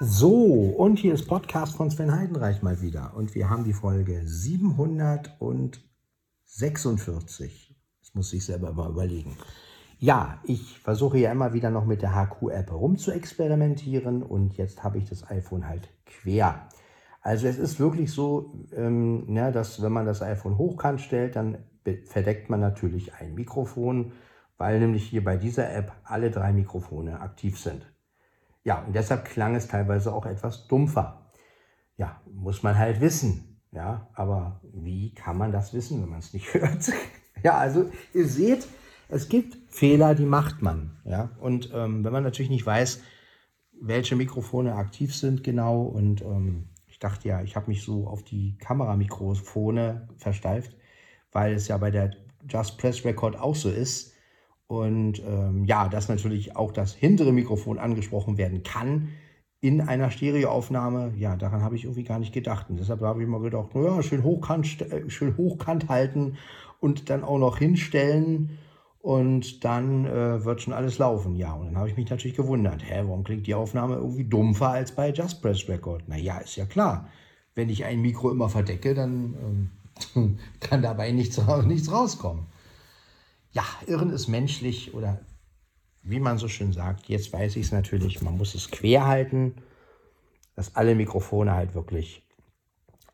So, und hier ist Podcast von Sven Heidenreich mal wieder. Und wir haben die Folge 746. Das muss ich selber mal überlegen. Ja, ich versuche ja immer wieder noch mit der HQ-App rum zu experimentieren und jetzt habe ich das iPhone halt quer. Also es ist wirklich so, ähm, ja, dass wenn man das iPhone hochkant stellt, dann verdeckt man natürlich ein Mikrofon, weil nämlich hier bei dieser App alle drei Mikrofone aktiv sind. Ja, und deshalb klang es teilweise auch etwas dumpfer. Ja, muss man halt wissen. Ja, aber wie kann man das wissen, wenn man es nicht hört? ja, also ihr seht, es gibt Fehler, die macht man. Ja, und ähm, wenn man natürlich nicht weiß, welche Mikrofone aktiv sind genau und ähm, ich dachte ja, ich habe mich so auf die Kameramikrofone versteift, weil es ja bei der Just Press Record auch so ist, und ähm, ja, dass natürlich auch das hintere Mikrofon angesprochen werden kann in einer Stereoaufnahme. Ja, daran habe ich irgendwie gar nicht gedacht. Und deshalb habe ich mir gedacht, naja, schön hochkant, äh, schön hochkant halten und dann auch noch hinstellen und dann äh, wird schon alles laufen. Ja, und dann habe ich mich natürlich gewundert, hä, warum klingt die Aufnahme irgendwie dumpfer als bei Just Press Record? Naja, ist ja klar. Wenn ich ein Mikro immer verdecke, dann ähm, kann dabei nichts, nichts rauskommen ja, Irren ist menschlich oder wie man so schön sagt, jetzt weiß ich es natürlich, man muss es quer halten, dass alle Mikrofone halt wirklich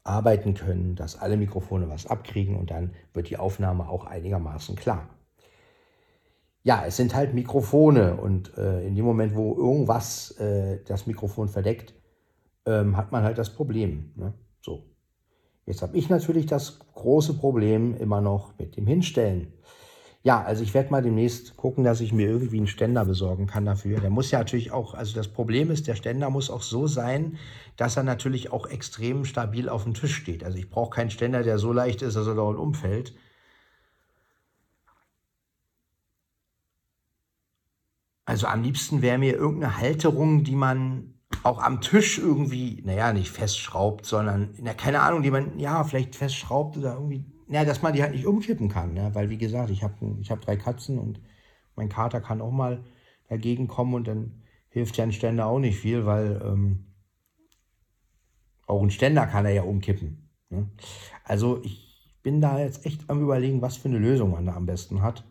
arbeiten können, dass alle Mikrofone was abkriegen und dann wird die Aufnahme auch einigermaßen klar. Ja, es sind halt Mikrofone und äh, in dem Moment, wo irgendwas äh, das Mikrofon verdeckt, ähm, hat man halt das Problem. Ne? So. Jetzt habe ich natürlich das große Problem immer noch mit dem Hinstellen. Ja, also ich werde mal demnächst gucken, dass ich mir irgendwie einen Ständer besorgen kann dafür. Der muss ja natürlich auch, also das Problem ist, der Ständer muss auch so sein, dass er natürlich auch extrem stabil auf dem Tisch steht. Also ich brauche keinen Ständer, der so leicht ist, dass er dauernd umfällt. Also am liebsten wäre mir irgendeine Halterung, die man auch am Tisch irgendwie, naja, nicht festschraubt, sondern, na, keine Ahnung, die man, ja, vielleicht festschraubt oder irgendwie ja, dass man die halt nicht umkippen kann, ne? weil wie gesagt, ich habe ich hab drei Katzen und mein Kater kann auch mal dagegen kommen und dann hilft ja ein Ständer auch nicht viel, weil ähm, auch ein Ständer kann er ja umkippen. Ne? Also ich bin da jetzt echt am überlegen, was für eine Lösung man da am besten hat.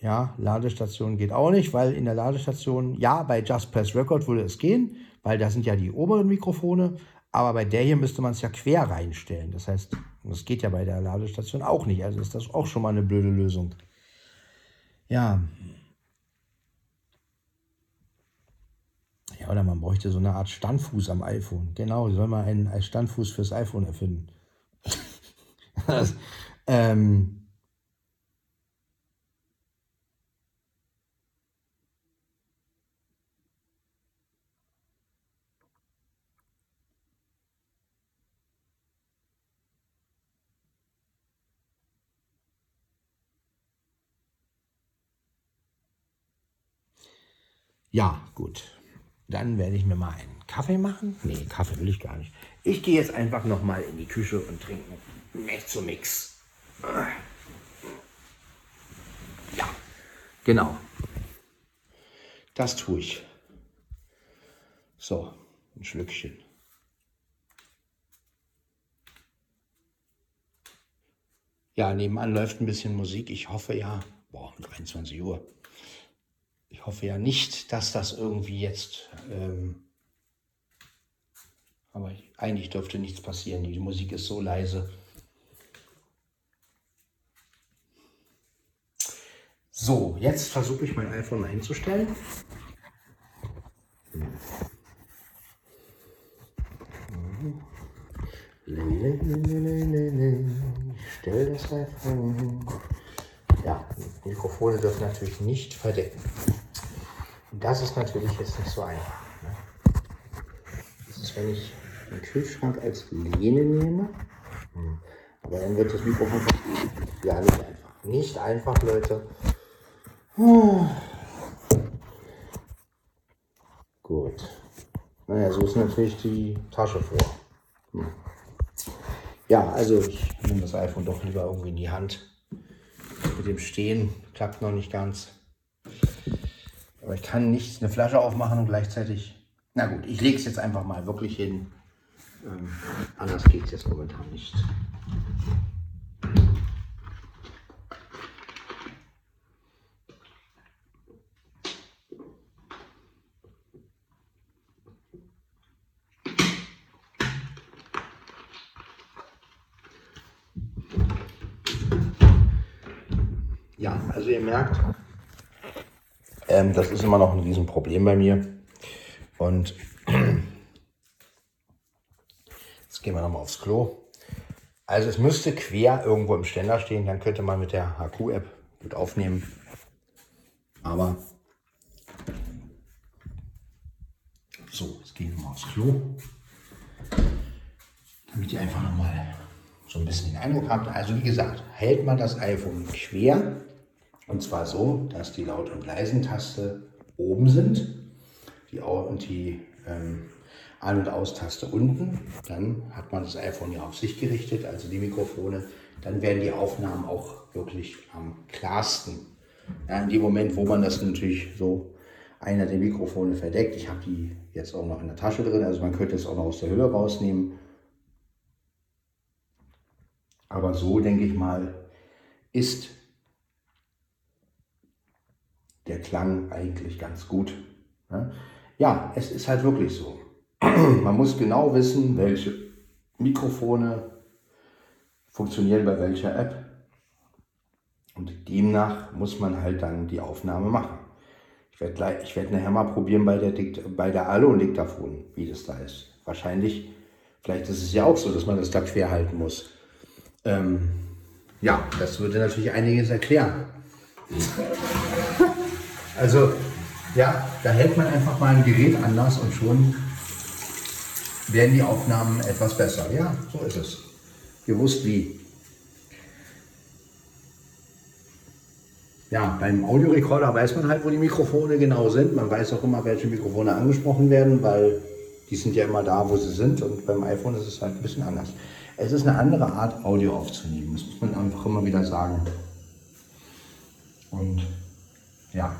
Ja, Ladestation geht auch nicht, weil in der Ladestation, ja, bei Just Press Record würde es gehen, weil da sind ja die oberen Mikrofone, aber bei der hier müsste man es ja quer reinstellen. Das heißt, das geht ja bei der Ladestation auch nicht. Also ist das auch schon mal eine blöde Lösung. Ja. Ja, oder man bräuchte so eine Art Standfuß am iPhone. Genau, soll man einen Standfuß fürs iPhone erfinden. das, ähm, Ja, gut. Dann werde ich mir mal einen Kaffee machen. Nee, Kaffee will ich gar nicht. Ich gehe jetzt einfach noch mal in die Küche und trinke einen Mezzo-Mix. Ja, genau. Das tue ich. So, ein Schlückchen. Ja, nebenan läuft ein bisschen Musik. Ich hoffe ja, boah, 23 Uhr. Ich hoffe ja nicht, dass das irgendwie jetzt, ähm, aber eigentlich dürfte nichts passieren. Die Musik ist so leise. So, jetzt versuche ich mein iPhone einzustellen. Ich stelle das iPhone. Ja, Mikrofone dürfen natürlich nicht verdecken. Das ist natürlich jetzt nicht so einfach. Ne? Das ist, wenn ich den Kühlschrank als Lehne nehme. Hm. Aber dann wird das Mikrofon ja nicht einfach. Nicht einfach, Leute. Gut. Naja, so ist natürlich die Tasche vor. Hm. Ja, also ich nehme das iPhone doch lieber irgendwie in die Hand. Mit dem Stehen klappt noch nicht ganz. Aber ich kann nicht eine Flasche aufmachen und gleichzeitig Na gut, ich lege es jetzt einfach mal wirklich hin. Ähm, anders geht es jetzt momentan nicht. Ja, also ihr merkt, ähm, das ist immer noch ein Riesenproblem bei mir. Und jetzt gehen wir nochmal aufs Klo. Also es müsste quer irgendwo im Ständer stehen, dann könnte man mit der HQ-App gut aufnehmen. Aber so, jetzt gehen wir mal aufs Klo. Damit ihr einfach nochmal so ein bisschen den Eindruck habt. Also wie gesagt, hält man das iPhone quer, und zwar so, dass die Laut- und Leisen-Taste oben sind die, und die ähm, An- und Aus-Taste unten. Dann hat man das iPhone ja auf sich gerichtet, also die Mikrofone. Dann werden die Aufnahmen auch wirklich am klarsten. Ja, in dem Moment, wo man das natürlich so einer der Mikrofone verdeckt, ich habe die jetzt auch noch in der Tasche drin, also man könnte es auch noch aus der Hülle rausnehmen. Aber so denke ich mal, ist der Klang eigentlich ganz gut. Ja, es ist halt wirklich so. Man muss genau wissen, welche Mikrofone funktionieren bei welcher App. Und demnach muss man halt dann die Aufnahme machen. Ich werde gleich, nachher mal probieren bei der, Dikt bei der Alon-Diktaphon, wie das da ist. Wahrscheinlich, vielleicht ist es ja auch so, dass man das da quer halten muss. Ähm, ja, das würde natürlich einiges erklären. Also, ja, da hält man einfach mal ein Gerät anders und schon werden die Aufnahmen etwas besser. Ja, so ist es. Gewusst wie. Ja, beim Audiorekorder weiß man halt, wo die Mikrofone genau sind. Man weiß auch immer, welche Mikrofone angesprochen werden, weil die sind ja immer da, wo sie sind. Und beim iPhone ist es halt ein bisschen anders. Es ist eine andere Art, Audio aufzunehmen. Das muss man einfach immer wieder sagen. Und ja,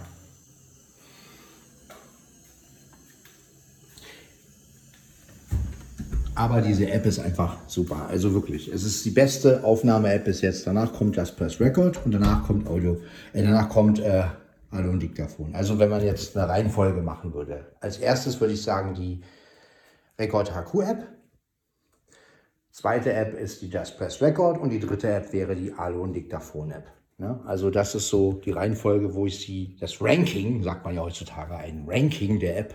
Aber diese App ist einfach super. Also wirklich, es ist die beste Aufnahme-App bis jetzt. Danach kommt Just Press Record und danach kommt Audio. Äh, danach kommt äh, Audio und Diktaphon. Also wenn man jetzt eine Reihenfolge machen würde. Als erstes würde ich sagen die Record HQ App. Zweite App ist die Just Press Record und die dritte App wäre die Alu und Diktaphon App. Ja, also das ist so die Reihenfolge, wo ich sie, das Ranking, sagt man ja heutzutage, ein Ranking der App.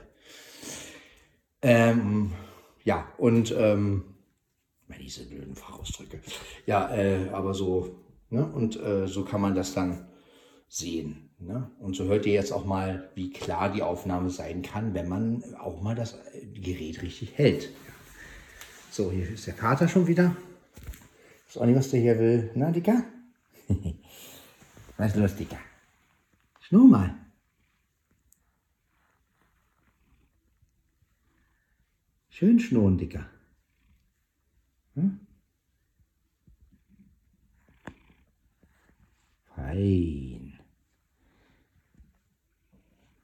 Ähm, ja, und ähm, diese blöden Fachausdrücke. Ja, äh, aber so, ne? Und äh, so kann man das dann sehen. Ne? Und so hört ihr jetzt auch mal, wie klar die Aufnahme sein kann, wenn man auch mal das Gerät richtig hält. So, hier ist der Kater schon wieder. Ist auch nicht, was der hier will. Na, Dicker? was ist los, Dicker? Schnur mal. Schön schnurren, Dicker. Hm? Fein.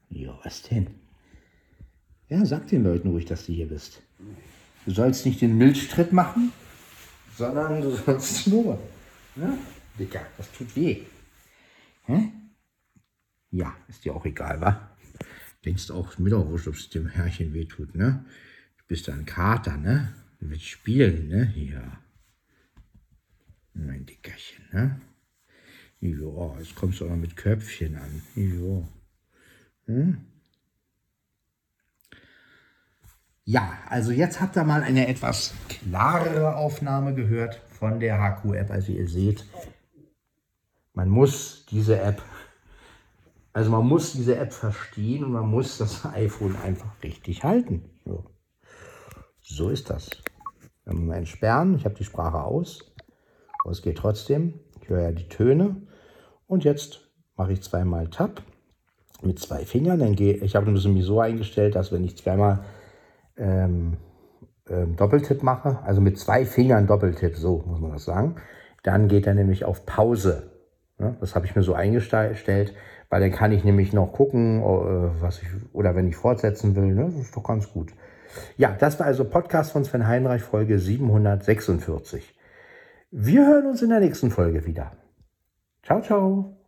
Ja, was denn? Ja, sag den Leuten ruhig, dass du hier bist. Du sollst nicht den Milchtritt machen, sondern du sollst schnurren. Ja? Dicker, das tut weh. Hä? Ja, ist dir auch egal, wa? Denkst auch auch wurscht, ob es dem Herrchen weh tut, ne? Bist du ein Kater, ne? Du spielen, ne? Ja. Mein Dickerchen, ne? Jo, jetzt kommst du auch mit Köpfchen an. Jo. Hm? Ja, also jetzt habt ihr mal eine etwas klarere Aufnahme gehört von der HQ-App. Also ihr seht, man muss diese App, also man muss diese App verstehen und man muss das iPhone einfach richtig halten. So. So ist das. Wenn wir entsperren, ich habe die Sprache aus, aber es geht trotzdem. Ich höre ja die Töne. Und jetzt mache ich zweimal Tab mit zwei Fingern. Dann gehe, ich habe das so eingestellt, dass wenn ich zweimal ähm, ähm, Doppeltipp mache, also mit zwei Fingern Doppeltipp, so muss man das sagen, dann geht er nämlich auf Pause. Ja, das habe ich mir so eingestellt, Weil dann kann ich nämlich noch gucken, äh, was ich, oder wenn ich fortsetzen will, ne? das ist doch ganz gut. Ja, das war also Podcast von Sven Heinreich, Folge 746. Wir hören uns in der nächsten Folge wieder. Ciao, ciao.